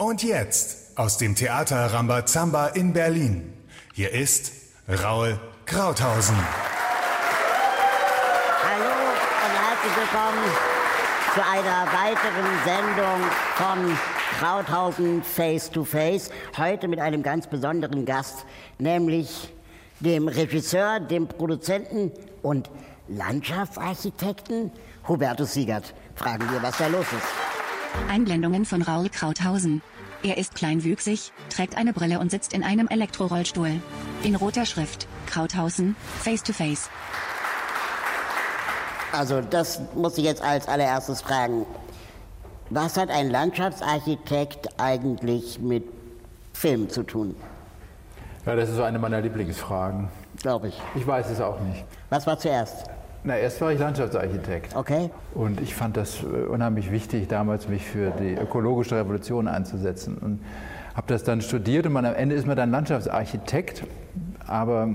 Und jetzt aus dem Theater Rambazamba in Berlin. Hier ist Raul Krauthausen. Hallo und herzlich willkommen zu einer weiteren Sendung von Krauthausen Face to Face. Heute mit einem ganz besonderen Gast, nämlich dem Regisseur, dem Produzenten und Landschaftsarchitekten Hubertus Siegert. Fragen wir, was da los ist. Einblendungen von Raul Krauthausen. Er ist kleinwüchsig, trägt eine Brille und sitzt in einem Elektrorollstuhl. In roter Schrift. Krauthausen, Face to Face. Also das muss ich jetzt als allererstes fragen. Was hat ein Landschaftsarchitekt eigentlich mit Film zu tun? Ja, das ist so eine meiner Lieblingsfragen. Glaube ich. Ich weiß es auch nicht. Was war zuerst? Na, erst war ich Landschaftsarchitekt. Okay. Und ich fand das äh, unheimlich wichtig, damals mich für die ökologische Revolution einzusetzen. Und habe das dann studiert und man, am Ende ist man dann Landschaftsarchitekt. Aber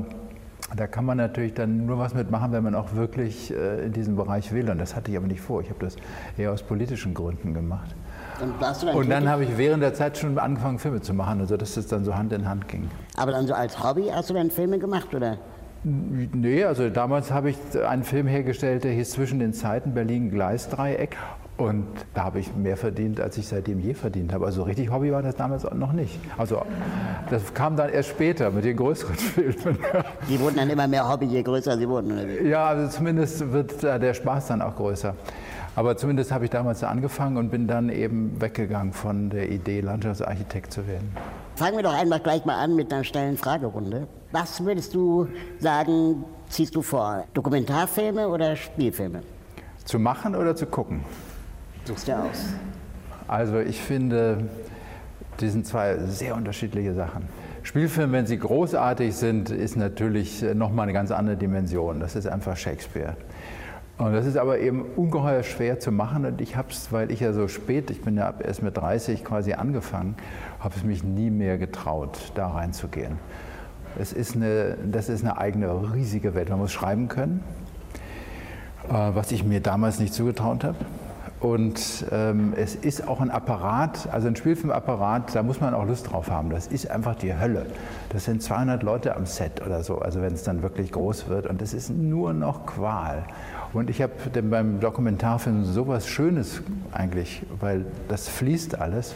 da kann man natürlich dann nur was mitmachen, wenn man auch wirklich äh, in diesem Bereich will. Und das hatte ich aber nicht vor. Ich habe das eher aus politischen Gründen gemacht. Und, warst du dann Und dann habe ich während der Zeit schon angefangen, Filme zu machen, also dass das dann so Hand in Hand ging. Aber dann so als Hobby hast du dann Filme gemacht, oder? Nee, also damals habe ich einen Film hergestellt, der hieß Zwischen den Zeiten Berlin Gleisdreieck. Und da habe ich mehr verdient, als ich seitdem je verdient habe. Also richtig Hobby war das damals auch noch nicht. Also das kam dann erst später mit den größeren Filmen. Die wurden dann immer mehr Hobby, je größer sie wurden, oder wie? Ja, also zumindest wird der Spaß dann auch größer. Aber zumindest habe ich damals da angefangen und bin dann eben weggegangen von der Idee, Landschaftsarchitekt zu werden. Fangen wir doch einfach gleich mal an mit einer schnellen Fragerunde. Was würdest du sagen, ziehst du vor? Dokumentarfilme oder Spielfilme? Zu machen oder zu gucken? Suchst du aus. Also ich finde, die sind zwei sehr unterschiedliche Sachen. Spielfilme, wenn sie großartig sind, ist natürlich nochmal eine ganz andere Dimension. Das ist einfach Shakespeare. Und das ist aber eben ungeheuer schwer zu machen. Und ich habe es, weil ich ja so spät, ich bin ja ab erst mit 30 quasi angefangen, habe es mich nie mehr getraut, da reinzugehen. Es ist eine, das ist eine eigene riesige Welt. Man muss schreiben können, äh, was ich mir damals nicht zugetraut habe. Und ähm, es ist auch ein Apparat, also ein Spielfilmapparat, da muss man auch Lust drauf haben. Das ist einfach die Hölle. Das sind 200 Leute am Set oder so, also wenn es dann wirklich groß wird. Und das ist nur noch Qual. Und ich habe beim Dokumentarfilm sowas Schönes eigentlich, weil das fließt alles.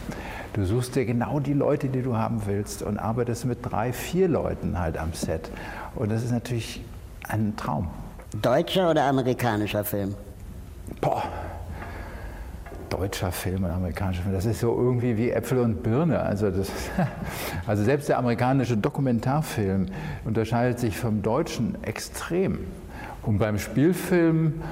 Du suchst dir genau die Leute, die du haben willst und arbeitest mit drei, vier Leuten halt am Set. Und das ist natürlich ein Traum. Deutscher oder amerikanischer Film? Boah, deutscher Film und amerikanischer Film, das ist so irgendwie wie Äpfel und Birne. Also, das, also selbst der amerikanische Dokumentarfilm unterscheidet sich vom deutschen extrem. Und beim Spielfilm,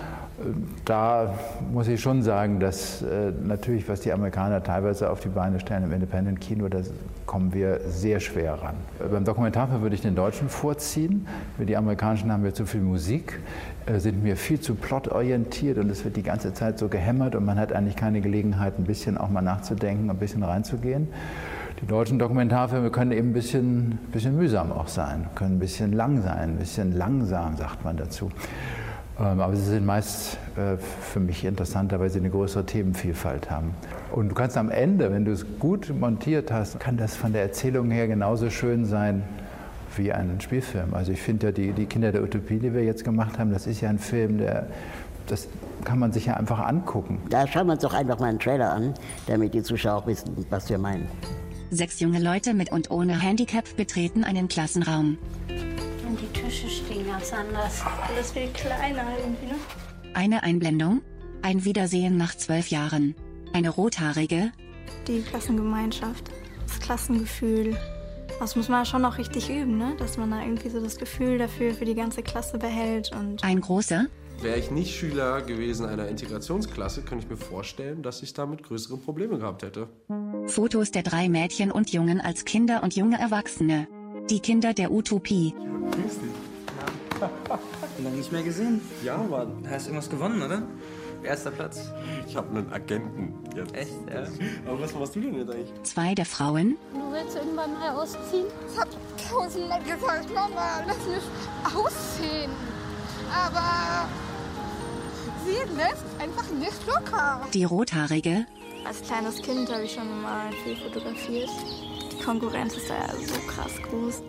da muss ich schon sagen, dass äh, natürlich, was die Amerikaner teilweise auf die Beine stellen im Independent-Kino, da kommen wir sehr schwer ran. Beim Dokumentarfilm würde ich den deutschen vorziehen. Die amerikanischen haben wir zu viel Musik, äh, sind mir viel zu plotorientiert und es wird die ganze Zeit so gehämmert und man hat eigentlich keine Gelegenheit, ein bisschen auch mal nachzudenken, ein bisschen reinzugehen. Die deutschen Dokumentarfilme können eben ein bisschen, bisschen mühsam auch sein, können ein bisschen lang sein, ein bisschen langsam, sagt man dazu. Ähm, Aber sie sind meist äh, für mich interessanter, weil sie eine größere Themenvielfalt haben. Und du kannst am Ende, wenn du es gut montiert hast, kann das von der Erzählung her genauso schön sein wie ein Spielfilm. Also ich finde ja die, die Kinder der Utopie, die wir jetzt gemacht haben, das ist ja ein Film, der, das kann man sich ja einfach angucken. Da schauen wir uns doch einfach mal einen Trailer an, damit die Zuschauer auch wissen, was wir meinen. Sechs junge Leute mit und ohne Handicap betreten einen Klassenraum. Tische stehen ganz anders. Alles viel kleiner irgendwie, ne? Eine Einblendung, ein Wiedersehen nach zwölf Jahren. Eine rothaarige, Die Klassengemeinschaft, das Klassengefühl. Das muss man schon noch richtig üben, ne? Dass man da irgendwie so das Gefühl dafür für die ganze Klasse behält und ein großer, Wäre ich nicht Schüler gewesen einer Integrationsklasse, könnte ich mir vorstellen, dass ich damit größere Probleme gehabt hätte. Fotos der drei Mädchen und Jungen als Kinder und junge Erwachsene. Die Kinder der Utopie. Lange nicht mehr gesehen. Ja, Mann. Hast irgendwas gewonnen, oder? Erster Platz. Ich habe einen Agenten jetzt. Echt? Ja. Aber was machst du denn jetzt eigentlich? Zwei der Frauen, Du willst irgendwann mal ausziehen? Ich hab tausendmal gesagt, Mama, lass mich ausziehen. Aber sie lässt einfach nicht locker. die rothaarige, Als kleines Kind habe ich schon immer viel fotografiert. Die Konkurrenz ist da ja so krass groß.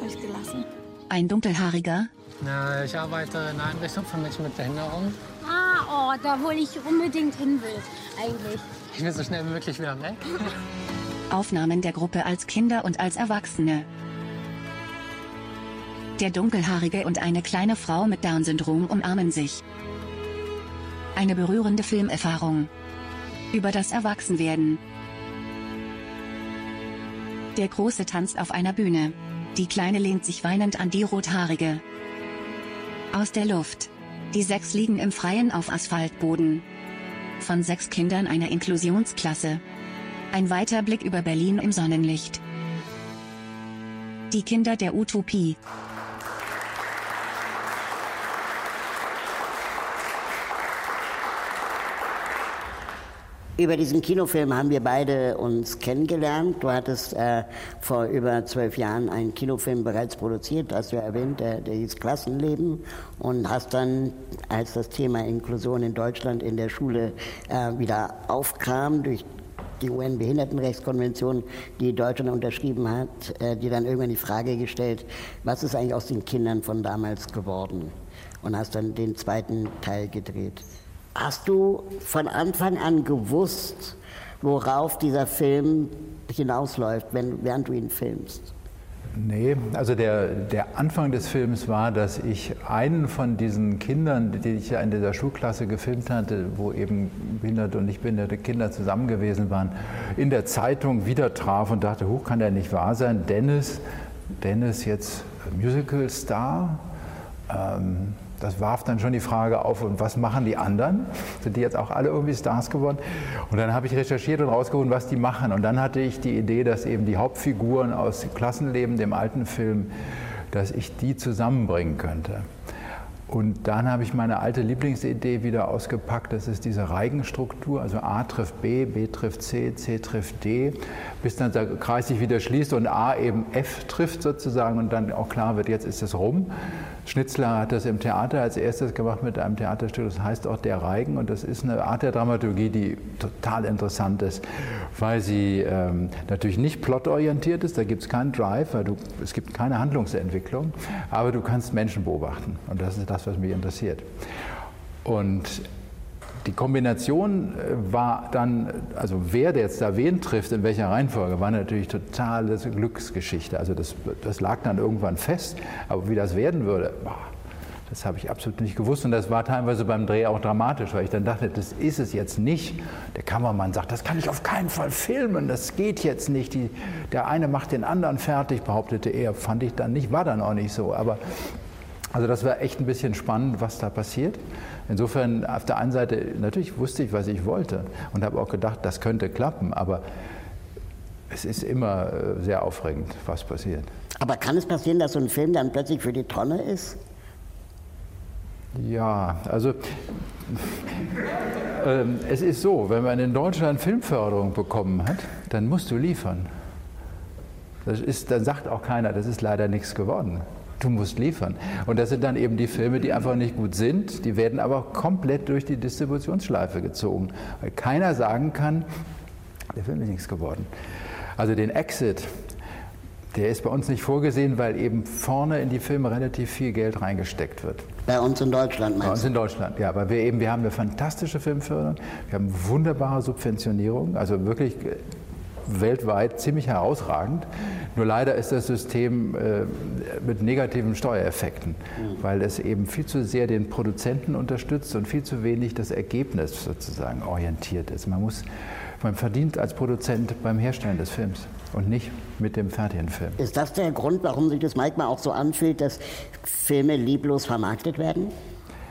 Habe ich gelassen. Ein dunkelhaariger, Na, ich arbeite in einer Einrichtung für Menschen mit Behinderung. Ah, oh, da wo ich unbedingt hin will, eigentlich. Ich will so schnell wie möglich wieder weg. Aufnahmen der Gruppe als Kinder und als Erwachsene. Der Dunkelhaarige und eine kleine Frau mit Down-Syndrom umarmen sich. Eine berührende Filmerfahrung. Über das Erwachsenwerden. Der Große tanzt auf einer Bühne. Die Kleine lehnt sich weinend an die Rothaarige. Aus der Luft. Die sechs liegen im Freien auf Asphaltboden. Von sechs Kindern einer Inklusionsklasse. Ein weiter Blick über Berlin im Sonnenlicht. Die Kinder der Utopie. Über diesen Kinofilm haben wir beide uns kennengelernt. Du hattest äh, vor über zwölf Jahren einen Kinofilm bereits produziert, hast du ja erwähnt, der, der hieß Klassenleben und hast dann, als das Thema Inklusion in Deutschland in der Schule äh, wieder aufkam, durch die UN-Behindertenrechtskonvention, die Deutschland unterschrieben hat, äh, dir dann irgendwann die Frage gestellt, was ist eigentlich aus den Kindern von damals geworden? Und hast dann den zweiten Teil gedreht. Hast du von Anfang an gewusst, worauf dieser Film hinausläuft, wenn, während du ihn filmst? Nee, also der, der Anfang des Films war, dass ich einen von diesen Kindern, die ich ja in dieser Schulklasse gefilmt hatte, wo eben behinderte und nicht behinderte Kinder zusammen gewesen waren, in der Zeitung wieder traf und dachte, hoch kann der nicht wahr sein. Dennis, Dennis jetzt Musical-Star. Ähm, das warf dann schon die Frage auf, und was machen die anderen? Sind die jetzt auch alle irgendwie Stars geworden? Und dann habe ich recherchiert und rausgeholt, was die machen. Und dann hatte ich die Idee, dass eben die Hauptfiguren aus Klassenleben, dem alten Film, dass ich die zusammenbringen könnte. Und dann habe ich meine alte Lieblingsidee wieder ausgepackt. Das ist diese Reigenstruktur. Also A trifft B, B trifft C, C trifft D, bis dann der Kreis sich wieder schließt und A eben F trifft sozusagen und dann auch klar wird, jetzt ist es rum. Schnitzler hat das im Theater als erstes gemacht mit einem Theaterstück, das heißt auch Der Reigen. Und das ist eine Art der Dramaturgie, die total interessant ist, weil sie ähm, natürlich nicht plotorientiert ist, da gibt es keinen Drive, weil du, es gibt keine Handlungsentwicklung, aber du kannst Menschen beobachten. Und das ist das, was mich interessiert. Und die Kombination äh, war dann, also wer jetzt da wen trifft, in welcher Reihenfolge, war natürlich totale Glücksgeschichte. Also das, das lag dann irgendwann fest, aber wie das werden würde, boah, das habe ich absolut nicht gewusst und das war teilweise beim Dreh auch dramatisch, weil ich dann dachte, das ist es jetzt nicht. Der Kameramann sagt, das kann ich auf keinen Fall filmen, das geht jetzt nicht. Die, der eine macht den anderen fertig, behauptete er, fand ich dann nicht, war dann auch nicht so. Aber also das war echt ein bisschen spannend, was da passiert. Insofern auf der einen Seite, natürlich wusste ich, was ich wollte und habe auch gedacht, das könnte klappen, aber es ist immer äh, sehr aufregend, was passiert. Aber kann es passieren, dass so ein Film dann plötzlich für die Tonne ist? Ja, also ähm, es ist so, wenn man in Deutschland Filmförderung bekommen hat, dann musst du liefern. Das ist, dann sagt auch keiner, das ist leider nichts geworden. Du musst liefern. Und das sind dann eben die Filme, die einfach nicht gut sind, die werden aber komplett durch die Distributionsschleife gezogen, weil keiner sagen kann, der Film ist nichts geworden. Also den Exit, der ist bei uns nicht vorgesehen, weil eben vorne in die Filme relativ viel Geld reingesteckt wird. Bei uns in Deutschland meinst Bei uns in Deutschland, ja, weil wir eben, wir haben eine fantastische Filmförderung, wir haben wunderbare Subventionierung, also wirklich weltweit ziemlich herausragend. Nur leider ist das System äh, mit negativen Steuereffekten, weil es eben viel zu sehr den Produzenten unterstützt und viel zu wenig das Ergebnis sozusagen orientiert ist. Man muss, man verdient als Produzent beim Herstellen des Films und nicht mit dem fertigen Film. Ist das der Grund, warum sich das manchmal auch so anfühlt, dass Filme lieblos vermarktet werden?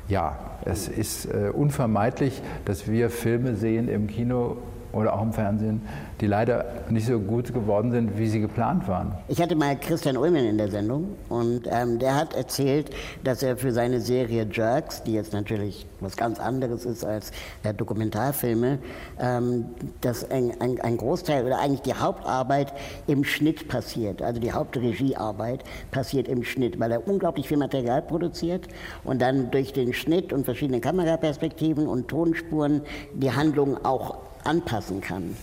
Ja, es ist äh, unvermeidlich, dass wir Filme sehen im Kino oder auch im Fernsehen, die leider nicht so gut geworden sind, wie sie geplant waren. Ich hatte mal Christian Ullmann in der Sendung und ähm, der hat erzählt, dass er für seine Serie Jerks, die jetzt natürlich was ganz anderes ist als äh, Dokumentarfilme, ähm, dass ein, ein, ein, Großteil oder eigentlich die Hauptarbeit im Schnitt passiert. Also die Hauptregiearbeit passiert im Schnitt, weil er unglaublich viel Material produziert und dann durch den Schnitt und verschiedene Kameraperspektiven und Tonspuren die Handlung auch anpassen kann.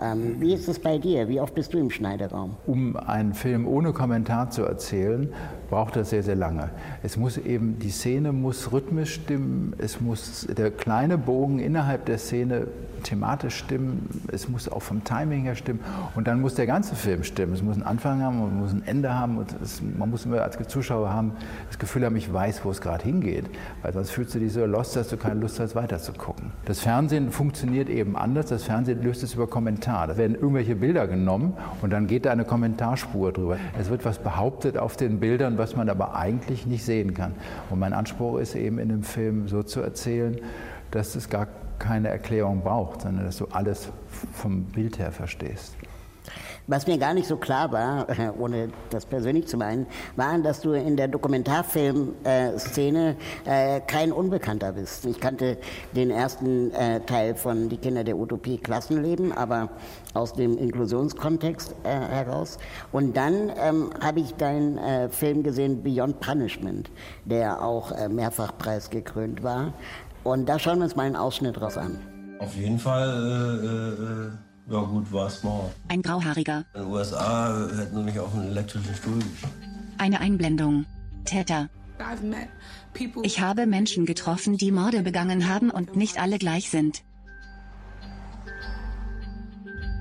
Ähm, wie ist es bei dir? Wie oft bist du im Schneideraum? Um einen Film ohne Kommentar zu erzählen, braucht das sehr, sehr lange. Es muss eben, die Szene muss rhythmisch stimmen, es muss der kleine Bogen innerhalb der Szene thematisch stimmen, es muss auch vom Timing her stimmen und dann muss der ganze Film stimmen. Es muss einen Anfang haben und muss ein Ende haben und es, man muss immer als Zuschauer haben, das Gefühl haben, ich weiß, wo es gerade hingeht, weil sonst fühlst du dich so lost, dass du keine Lust hast, weiter zu gucken. Das Fernsehen funktioniert eben anders, das Fernsehen löst es über Kommentar. Da werden irgendwelche Bilder genommen und dann geht da eine Kommentarspur drüber. Es wird was behauptet auf den Bildern, was man aber eigentlich nicht sehen kann. Und mein Anspruch ist eben in dem Film so zu erzählen, dass es gar keine Erklärung braucht, sondern dass du alles vom Bild her verstehst. Was mir gar nicht so klar war, ohne das persönlich zu meinen, war, dass du in der Dokumentarfilmszene äh, kein Unbekannter bist. Ich kannte den ersten äh, Teil von Die Kinder der Utopie Klassenleben, aber aus dem Inklusionskontext äh, heraus. Und dann ähm, habe ich deinen äh, Film gesehen, Beyond Punishment, der auch äh, mehrfach preisgekrönt war. Und da schauen wir uns mal einen Ausschnitt draus an. Auf jeden Fall, äh, äh, ja gut, war es mal. Ein Grauhaariger. In den USA hätten sie mich auf einen elektrischen Stuhl geschickt. Eine Einblendung. Täter. Ich habe Menschen getroffen, die Morde begangen haben und nicht alle gleich sind.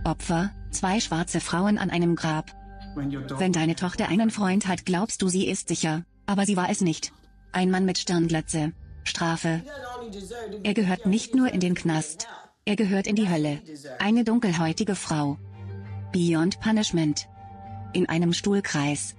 Opfer, zwei schwarze Frauen an einem Grab. Wenn deine Tochter einen Freund hat, glaubst du, sie ist sicher, aber sie war es nicht. Ein Mann mit Sternglatze. Strafe. Er gehört nicht nur in den Knast. Er gehört in die Hölle. Eine dunkelhäutige Frau. Beyond Punishment. In einem Stuhlkreis.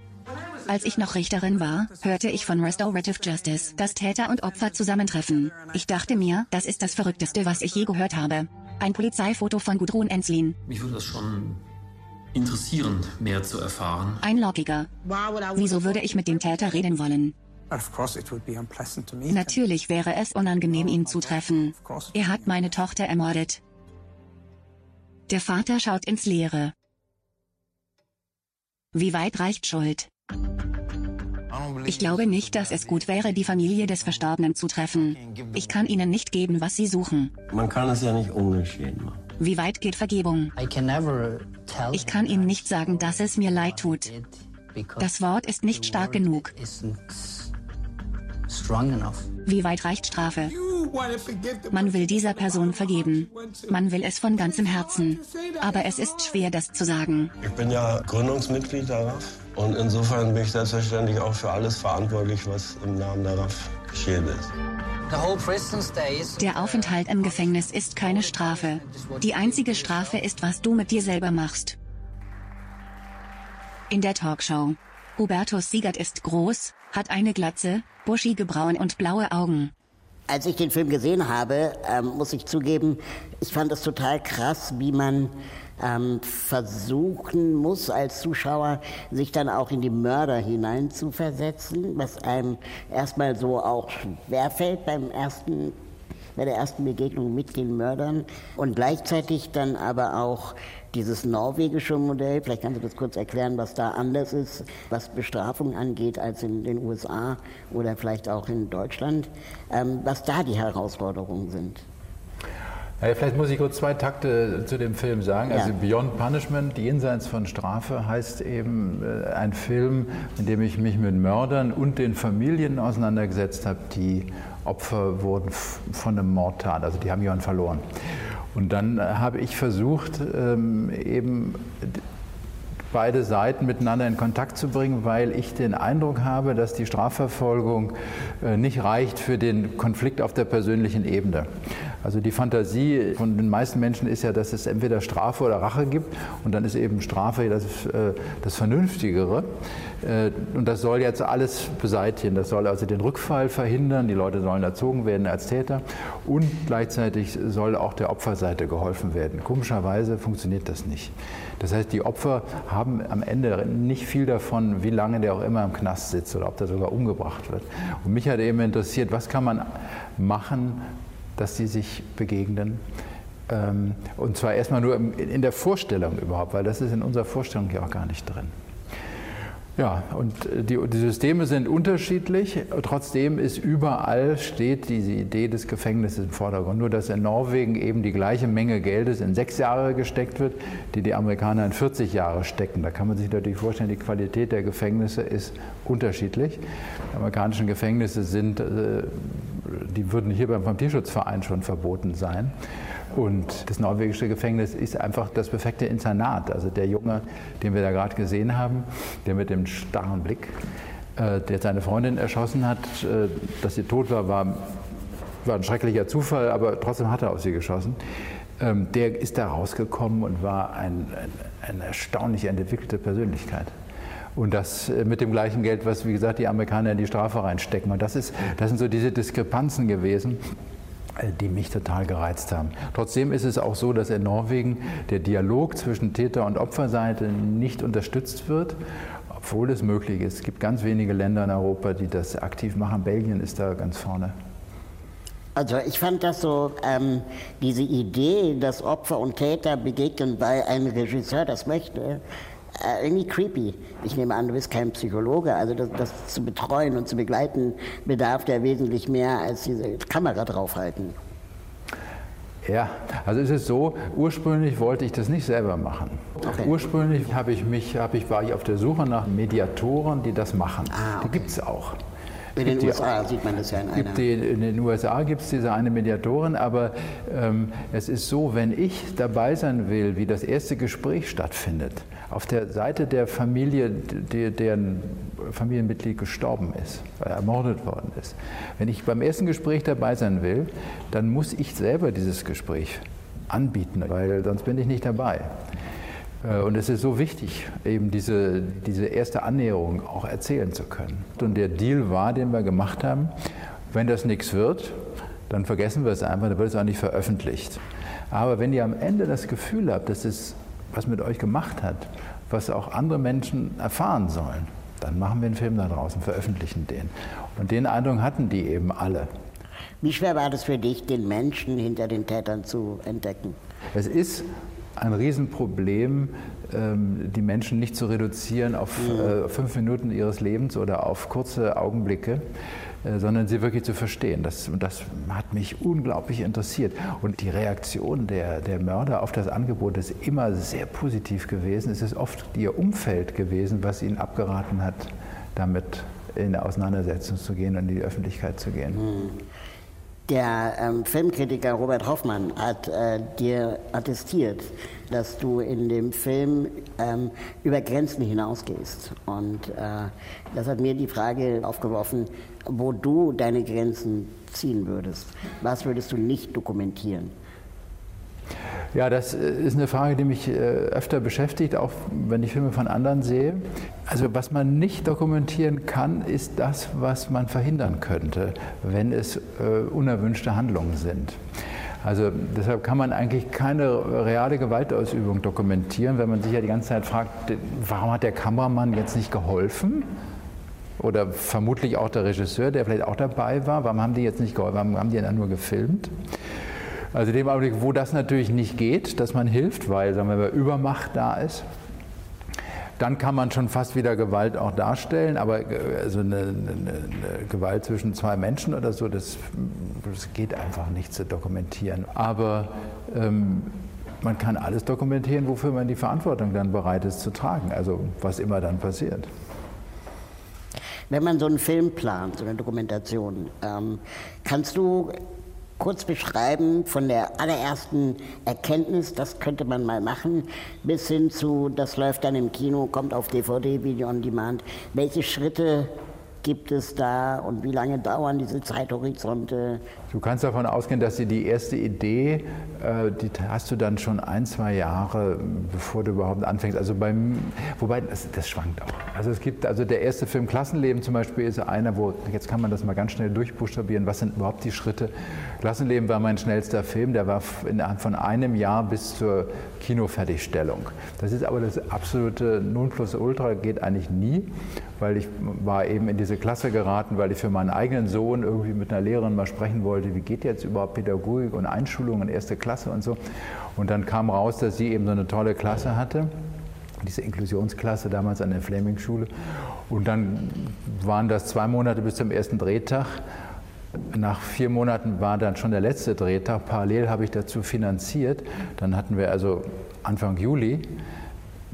Als ich noch Richterin war, hörte ich von Restorative Justice, dass Täter und Opfer zusammentreffen. Ich dachte mir, das ist das Verrückteste, was ich je gehört habe. Ein Polizeifoto von Gudrun Enslin. Mich würde das schon interessieren, mehr zu erfahren. Ein Lockiger. Wieso würde ich mit dem Täter reden wollen? Natürlich wäre es unangenehm, ihn zu treffen. Er hat meine Tochter ermordet. Der Vater schaut ins Leere. Wie weit reicht Schuld? Ich glaube nicht, dass es gut wäre, die Familie des Verstorbenen zu treffen. Ich kann ihnen nicht geben, was sie suchen. Man kann es ja nicht ungeschehen machen. Wie weit geht Vergebung? Ich kann ihm nicht sagen, dass es mir leid tut. Das Wort ist nicht stark genug. Wie weit reicht Strafe? Man will dieser Person vergeben. Man will es von ganzem Herzen. Aber es ist schwer, das zu sagen. Ich bin ja Gründungsmitglied der RAF und insofern bin ich selbstverständlich auch für alles verantwortlich, was im Namen der RAF geschehen ist. Der Aufenthalt im Gefängnis ist keine Strafe. Die einzige Strafe ist, was du mit dir selber machst. In der Talkshow. Hubertus Siegert ist groß, hat eine Glatze, buschige Brauen und blaue Augen. Als ich den Film gesehen habe, ähm, muss ich zugeben, ich fand es total krass, wie man ähm, versuchen muss, als Zuschauer sich dann auch in die Mörder hineinzuversetzen, was einem erstmal so auch schwerfällt beim ersten bei der ersten Begegnung mit den Mördern und gleichzeitig dann aber auch dieses norwegische Modell, vielleicht kannst du das kurz erklären, was da anders ist, was Bestrafung angeht, als in den USA oder vielleicht auch in Deutschland, ähm, was da die Herausforderungen sind. Ja, vielleicht muss ich kurz zwei Takte zu dem Film sagen. Also ja. Beyond Punishment, Jenseits von Strafe, heißt eben äh, ein Film, in dem ich mich mit Mördern und den Familien auseinandergesetzt habe, die Opfer wurden von einem Mordtat, also die haben jemanden verloren. Und dann äh, habe ich versucht, ähm, eben beide Seiten miteinander in Kontakt zu bringen, weil ich den Eindruck habe, dass die Strafverfolgung äh, nicht reicht für den Konflikt auf der persönlichen Ebene. Also die Fantasie von den meisten Menschen ist ja, dass es entweder Strafe oder Rache gibt und dann ist eben Strafe das, äh, das Vernünftigere. Äh, und das soll jetzt alles beseitigen. Das soll also den Rückfall verhindern. Die Leute sollen erzogen werden als Täter und gleichzeitig soll auch der Opferseite geholfen werden. Komischerweise funktioniert das nicht. Das heißt, die Opfer haben am Ende nicht viel davon, wie lange der auch immer im Knast sitzt oder ob der sogar umgebracht wird. Und mich hat eben interessiert, was kann man machen, dass sie sich begegnen. Ähm, und zwar erstmal nur in der Vorstellung überhaupt, weil das ist in unserer Vorstellung ja auch gar nicht drin. Ja, und äh, die, die, Systeme sind unterschiedlich. Trotzdem ist überall steht diese Idee des Gefängnisses im Vordergrund. Nur, dass in Norwegen eben die gleiche Menge Geldes in sechs Jahre gesteckt wird, die die Amerikaner in 40 Jahre stecken. Da kann man sich natürlich vorstellen, die Qualität der Gefängnisse ist unterschiedlich. Die amerikanischen Gefängnisse sind, äh, die würden hier beim Tierschutzverein schon verboten sein. Und das norwegische Gefängnis ist einfach das perfekte Internat. Also der Junge, den wir da gerade gesehen haben, der mit dem starren Blick, äh, der seine Freundin erschossen hat, äh, dass sie tot war, war, war ein schrecklicher Zufall, aber trotzdem hat er auf sie geschossen. Ähm, der ist da rausgekommen und war ein, ein, eine erstaunlich entwickelte Persönlichkeit. Und das äh, mit dem gleichen Geld, was, wie gesagt, die Amerikaner in die Strafe reinstecken. Und das, ist, das sind so diese Diskrepanzen gewesen. Äh, die mich total gereizt haben. Trotzdem ist es auch so, dass in Norwegen der Dialog zwischen Täter- und Opferseite nicht unterstützt wird, obwohl es möglich ist. Es gibt ganz wenige Länder in Europa, die das aktiv machen. Belgien ist da ganz vorne. Also ich fand das so, ähm, diese Idee, dass Opfer und Täter begegnen, weil ein Regisseur das möchte, äh, irgendwie creepy. Ich nehme an, du bist kein Psychologe, also das, das, zu betreuen und zu begleiten bedarf der wesentlich mehr als diese Kamera draufhalten. Ja, also es ist so, ursprünglich wollte ich das nicht selber machen. Okay. Ursprünglich habe ich mich, habe ich, war ich auf der Suche nach Mediatoren, die das machen. Ah, okay. Die gibt es auch. In den USA die, sieht man das ja in einer. Die, in den USA gibt es diese eine Mediatorin, aber ähm, es ist so, wenn ich dabei sein will, wie das erste Gespräch stattfindet, auf der Seite der Familie, die, deren Familienmitglied gestorben ist, ermordet worden ist, wenn ich beim ersten Gespräch dabei sein will, dann muss ich selber dieses Gespräch anbieten, weil sonst bin ich nicht dabei. Äh, und es ist so wichtig, eben diese, diese erste Annäherung auch erzählen zu können. Und der Deal war, den wir gemacht haben, wenn das nichts wird, dann vergessen wir es einfach, dann wird es auch nicht veröffentlicht. Aber wenn ihr am Ende das Gefühl habt, dass es was mit euch gemacht hat, was auch andere Menschen erfahren sollen, dann machen wir einen Film da draußen, veröffentlichen den. Und den Eindruck hatten die eben alle. Wie schwer war das für dich, den Menschen hinter den Tätern zu entdecken? Es ist ein Riesenproblem, ähm, die Menschen nicht zu reduzieren auf mhm. äh, fünf Minuten ihres Lebens oder auf kurze Augenblicke, äh, sondern sie wirklich zu verstehen. Das, das hat mich unglaublich interessiert. Und die Reaktion der, der Mörder auf das Angebot ist immer sehr positiv gewesen. Es ist oft ihr Umfeld gewesen, was ihnen abgeraten hat, damit in eine Auseinandersetzung zu gehen und in die Öffentlichkeit zu gehen. Mhm. Der ähm, Filmkritiker Robert Hoffmann hat äh, dir attestiert, dass du in dem Film ähm, über Grenzen hinausgehst. Und äh, das hat mir die Frage aufgeworfen, wo du deine Grenzen ziehen würdest. Was würdest du nicht dokumentieren? Ja, das äh, ist eine Frage, die mich äh, öfter beschäftigt, auch wenn ich Filme von anderen sehe. Also was man nicht dokumentieren kann, ist das, was man verhindern könnte, wenn es äh, unerwünschte Handlungen sind. Also deshalb kann man eigentlich keine reale Gewaltausübung dokumentieren, wenn man sich ja die ganze Zeit fragt, warum hat der Kameramann jetzt nicht geholfen? Oder vermutlich auch der Regisseur, der vielleicht auch dabei war, warum haben die jetzt nicht geholfen, warum haben die dann nur gefilmt? Also in dem Augenblick, wo das natürlich nicht geht, dass man hilft, weil sagen wir, Übermacht da ist, dann kann man schon fast wieder Gewalt auch darstellen, aber äh, also eine, eine, eine Gewalt zwischen zwei Menschen oder so, das, das geht einfach nicht zu dokumentieren. Aber ähm, man kann alles dokumentieren, wofür man die Verantwortung dann bereit ist zu tragen, also was immer dann passiert. Wenn man so einen Film plant, so eine Dokumentation, ähm, kannst du kurz beschreiben von der allerersten Erkenntnis, das könnte man mal machen, bis hin zu, das läuft dann im Kino, kommt auf DVD, Video on Demand. Welche Schritte gibt es da und wie lange dauern diese Zeithorizonte? Du kannst davon ausgehen, dass die erste Idee, äh, die hast du dann schon ein, zwei Jahre, bevor du überhaupt anfängst. Also beim, wobei das, das schwankt auch. Also es gibt, also der erste Film Klassenleben zum Beispiel ist einer, wo, jetzt kann man das mal ganz schnell durchbuchstabieren, was sind überhaupt die Schritte. Klassenleben war mein schnellster Film, der war in, von einem Jahr bis zur Kinofertigstellung. Das ist aber das absolute Nonplusultra, geht eigentlich nie, weil ich war eben in diese Klasse geraten, weil ich für meinen eigenen Sohn irgendwie mit einer Lehrerin mal sprechen wollte wie geht jetzt überhaupt Pädagogik und Einschulung in erste Klasse und so. Und dann kam raus, dass sie eben so eine tolle Klasse hatte, diese Inklusionsklasse damals an der Fleming-Schule. Und dann waren das zwei Monate bis zum ersten Drehtag. Nach vier Monaten war dann schon der letzte Drehtag. Parallel habe ich dazu finanziert. Dann hatten wir also Anfang Juli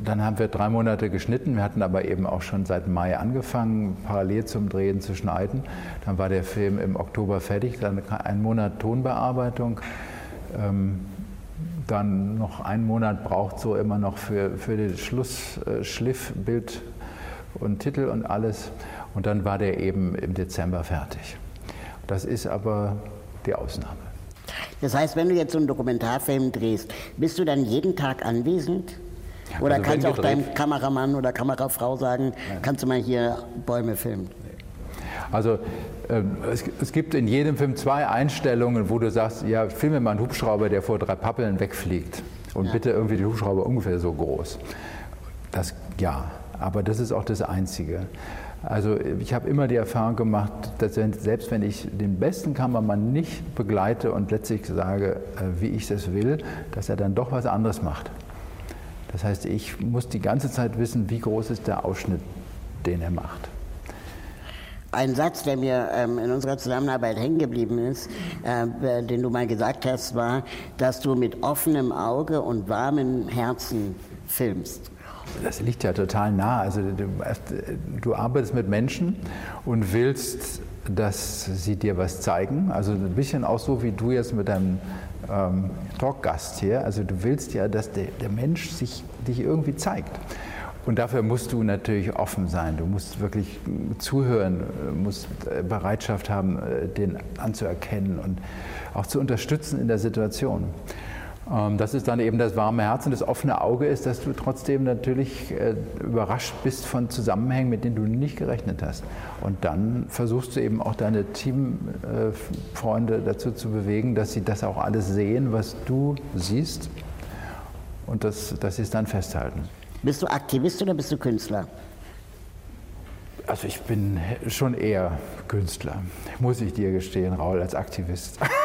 dann haben wir drei Monate geschnitten. Wir hatten aber eben auch schon seit Mai angefangen, parallel zum Drehen zu schneiden. Dann war der Film im Oktober fertig, dann ein Monat Tonbearbeitung. Ähm, dann noch einen Monat braucht so immer noch für, für den Schlussschliff, äh, Bild und Titel und alles. Und dann war der eben im Dezember fertig. Das ist aber die Ausnahme. Das heißt, wenn du jetzt so einen Dokumentarfilm drehst, bist du dann jeden Tag anwesend? Oder also kannst du auch deinem Kameramann oder Kamerafrau sagen, ja. kannst du mal hier Bäume filmen? Also äh, es, es, gibt in jedem Film zwei Einstellungen, wo du sagst, ja, filme mal einen Hubschrauber, der vor drei Pappeln wegfliegt. Und ja. bitte irgendwie die Hubschrauber ungefähr so groß. Das ja, aber das ist auch das Einzige. Also ich habe immer die Erfahrung gemacht, dass selbst wenn ich den besten Kameramann nicht begleite und letztlich sage, äh, wie ich das will, dass er dann doch was anderes macht. Das heißt, ich muss die ganze Zeit wissen, wie groß ist der Ausschnitt, den er macht. Ein Satz, der mir ähm, in unserer Zusammenarbeit hängen geblieben ist, äh, den du mal gesagt hast, war, dass du mit offenem Auge und warmem Herzen filmst. Das liegt ja total nah. Also du, du arbeitest mit Menschen und willst, dass sie dir was zeigen. Also ein bisschen auch so, wie du jetzt mit deinem ähm, Talkgast hier. Also du willst ja, dass der, der Mensch sich dich irgendwie zeigt. Und dafür musst du natürlich offen sein. Du musst wirklich zuhören, musst äh, Bereitschaft haben, äh, den anzuerkennen und auch zu unterstützen in der Situation. Ähm, das ist dann eben das warme Herz und das offene Auge ist, dass du trotzdem natürlich äh, überrascht bist von Zusammenhängen, mit denen du nicht gerechnet hast. Und dann versuchst du eben auch deine Teamfreunde dazu zu bewegen, dass sie das auch alles sehen, was du siehst und dass, dass sie es dann festhalten. Bist du Aktivist oder bist du Künstler? Also ich bin schon eher Künstler, muss ich dir gestehen, Raul, als Aktivist.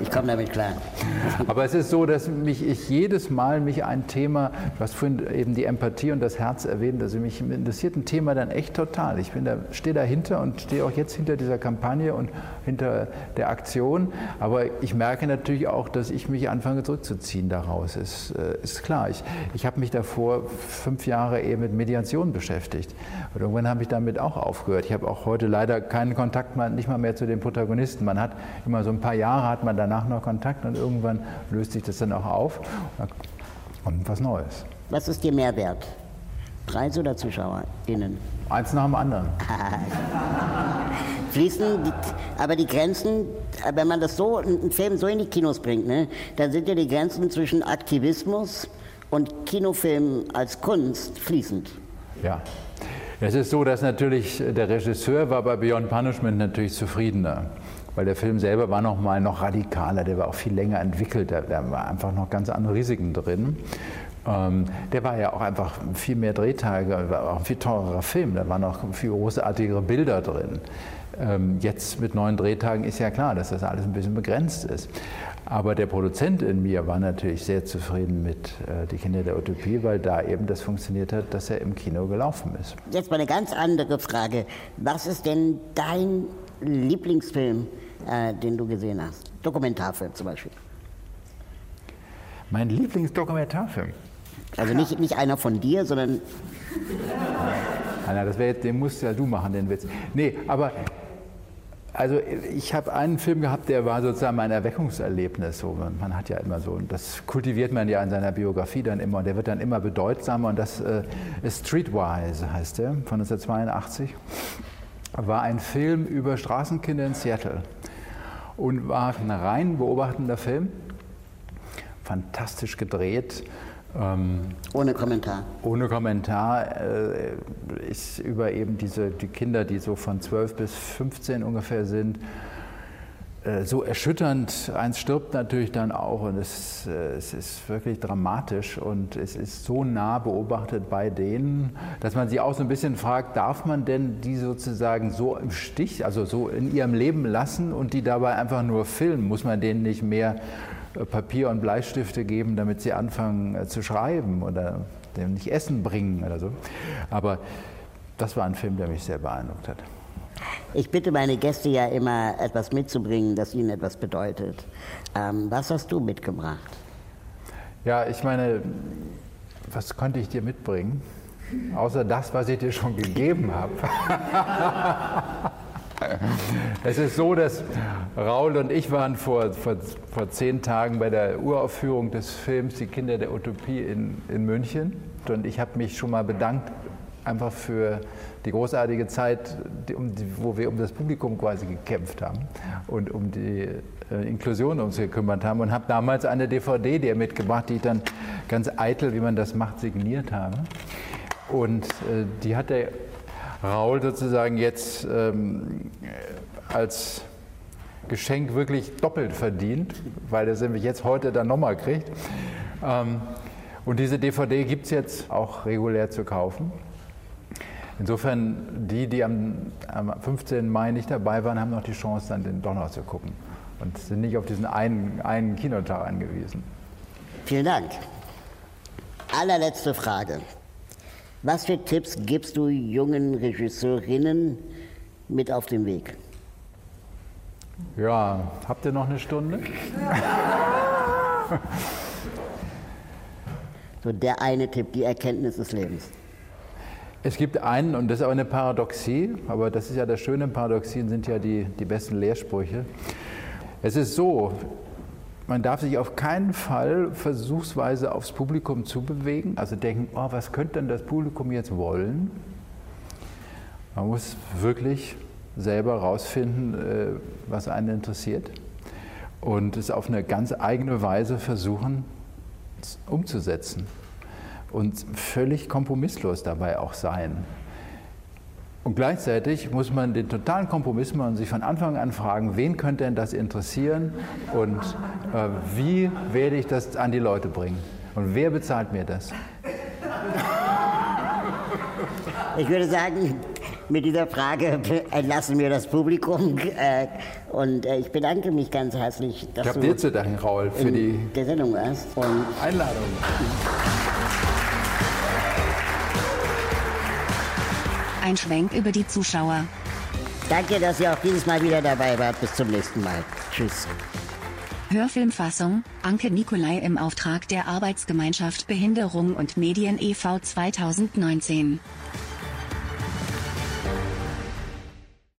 ich komme damit klar. Aber es ist so, dass mich ich jedes Mal mich ein Thema, du hast vorhin eben die Empathie und das Herz erwähnt, also mich interessiert ein Thema dann echt total. Ich bin da, stehe dahinter und stehe auch jetzt hinter dieser Kampagne und hinter der Aktion. Aber ich merke natürlich auch, dass ich mich anfange zurückzuziehen daraus. Ist, äh, ist klar. Ich, ich habe mich davor fünf Jahre eher mit Mediation beschäftigt. Und irgendwann habe ich damit auch aufgehört. Ich habe auch heute leider keinen Kontakt mehr, nicht mal mehr zu den Protagonisten. Man hat immer so ein paar Jahre hat man danach noch Kontakt und irgendwann löst sich das dann auch auf und was Neues. Was ist dir mehr wert? Preise oder ZuschauerInnen? Eins nach dem anderen. Fließen, die, aber die Grenzen, wenn man das so, einen Film so in die Kinos bringt, ne, dann sind ja die Grenzen zwischen Aktivismus und Kinofilm als Kunst fließend. Ja. Es ist so, dass natürlich der Regisseur war bei Beyond Punishment natürlich zufriedener weil der Film selber war noch mal noch radikaler, der war auch viel länger entwickelt, da, da war einfach noch ganz andere Risiken drin. Ähm, der war ja auch einfach viel mehr Drehtage, war auch ein viel teurerer Film, da waren auch viel großartigere Bilder drin. Ähm, jetzt mit neuen Drehtagen ist ja klar, dass das alles ein bisschen begrenzt ist. Aber der Produzent in mir war natürlich sehr zufrieden mit äh, Die Kinder der Utopie, weil da eben das funktioniert hat, dass er im Kino gelaufen ist. Jetzt mal eine ganz andere Frage. Was ist denn dein Lieblingsfilm, äh, den du gesehen hast? Dokumentarfilm zum Beispiel. Mein Lieblingsdokumentarfilm? Also nicht, nicht einer von dir, sondern. Nein, das wäre den musst ja du machen, den Witz. Nee, aber Also ich habe einen Film gehabt, der war sozusagen mein Erweckungserlebnis. So, man hat ja immer so, und das kultiviert man ja in seiner Biografie dann immer, und der wird dann immer bedeutsamer. Und das äh, ist Streetwise, heißt der, von 1982. War ein Film über Straßenkinder in Seattle und war ein rein beobachtender Film. Fantastisch gedreht. Ähm, ohne Kommentar. Ohne Kommentar äh, ist über eben diese die Kinder, die so von 12 bis 15 ungefähr sind, so erschütternd. Eins stirbt natürlich dann auch und es, äh, es ist wirklich dramatisch und es ist so nah beobachtet bei denen, dass man sich auch so ein bisschen fragt, darf man denn die sozusagen so im Stich, also so in ihrem Leben lassen und die dabei einfach nur filmen? Muss man denen nicht mehr äh, Papier und Bleistifte geben, damit sie anfangen äh, zu schreiben oder dem nicht Essen bringen oder so. Aber das war ein Film, der mich sehr beeindruckt hat. Ich bitte meine Gäste ja immer, etwas mitzubringen, das ihnen etwas bedeutet. Ähm, was hast du mitgebracht? Ja, ich meine, was konnte ich dir mitbringen? Außer das, was ich dir schon gegeben habe. Es ist so, dass Raul und ich waren vor, vor, vor zehn Tagen bei der Uraufführung des Films Die Kinder der Utopie in, in München. Und ich habe mich schon mal bedankt, einfach für die großartige Zeit, die, um die, wo wir um das Publikum quasi gekämpft haben und um die äh, Inklusion uns gekümmert haben. Und habe damals eine DVD dir mitgebracht, die ich dann ganz eitel, wie man das macht, signiert habe. Und äh, die hat der Raul sozusagen jetzt ähm, als Geschenk wirklich doppelt verdient, weil er es nämlich jetzt heute dann nochmal kriegt. Ähm, und diese DVD gibt es jetzt auch regulär zu kaufen. Insofern, die, die am, am 15. Mai nicht dabei waren, haben noch die Chance, dann den doch noch zu gucken und sind nicht auf diesen einen, einen Kinotag angewiesen. Vielen Dank. Allerletzte Frage. Was für Tipps gibst du jungen Regisseurinnen mit auf den Weg? Ja, habt ihr noch eine Stunde? so der eine Tipp, die Erkenntnis des Lebens. Es gibt einen, und das ist aber eine Paradoxie, aber das ist ja das Schöne, Paradoxien sind ja die, die besten Lehrsprüche. Es ist so, man darf sich auf keinen Fall versuchsweise aufs Publikum zubewegen, also denken, oh, was könnte denn das Publikum jetzt wollen? Man muss wirklich selber herausfinden, äh, was einen interessiert und es auf eine ganz eigene Weise versuchen umzusetzen und völlig kompromisslos dabei auch sein. Und gleichzeitig muss man den totalen Kompromiss machen und sich von Anfang an fragen, wen könnte denn das interessieren und äh, wie werde ich das an die Leute bringen? Und wer bezahlt mir das? Ich würde sagen, mit dieser Frage entlassen wir das Publikum. Äh, und äh, ich bedanke mich ganz herzlich, dass ich du dir zu danken, Raul, für die der Sendung warst. Einladung. Ein Schwenk über die Zuschauer. Danke, dass ihr auch dieses Mal wieder dabei wart. Bis zum nächsten Mal. Tschüss. Hörfilmfassung, Anke Nikolai im Auftrag der Arbeitsgemeinschaft Behinderung und Medien e.V. 2019.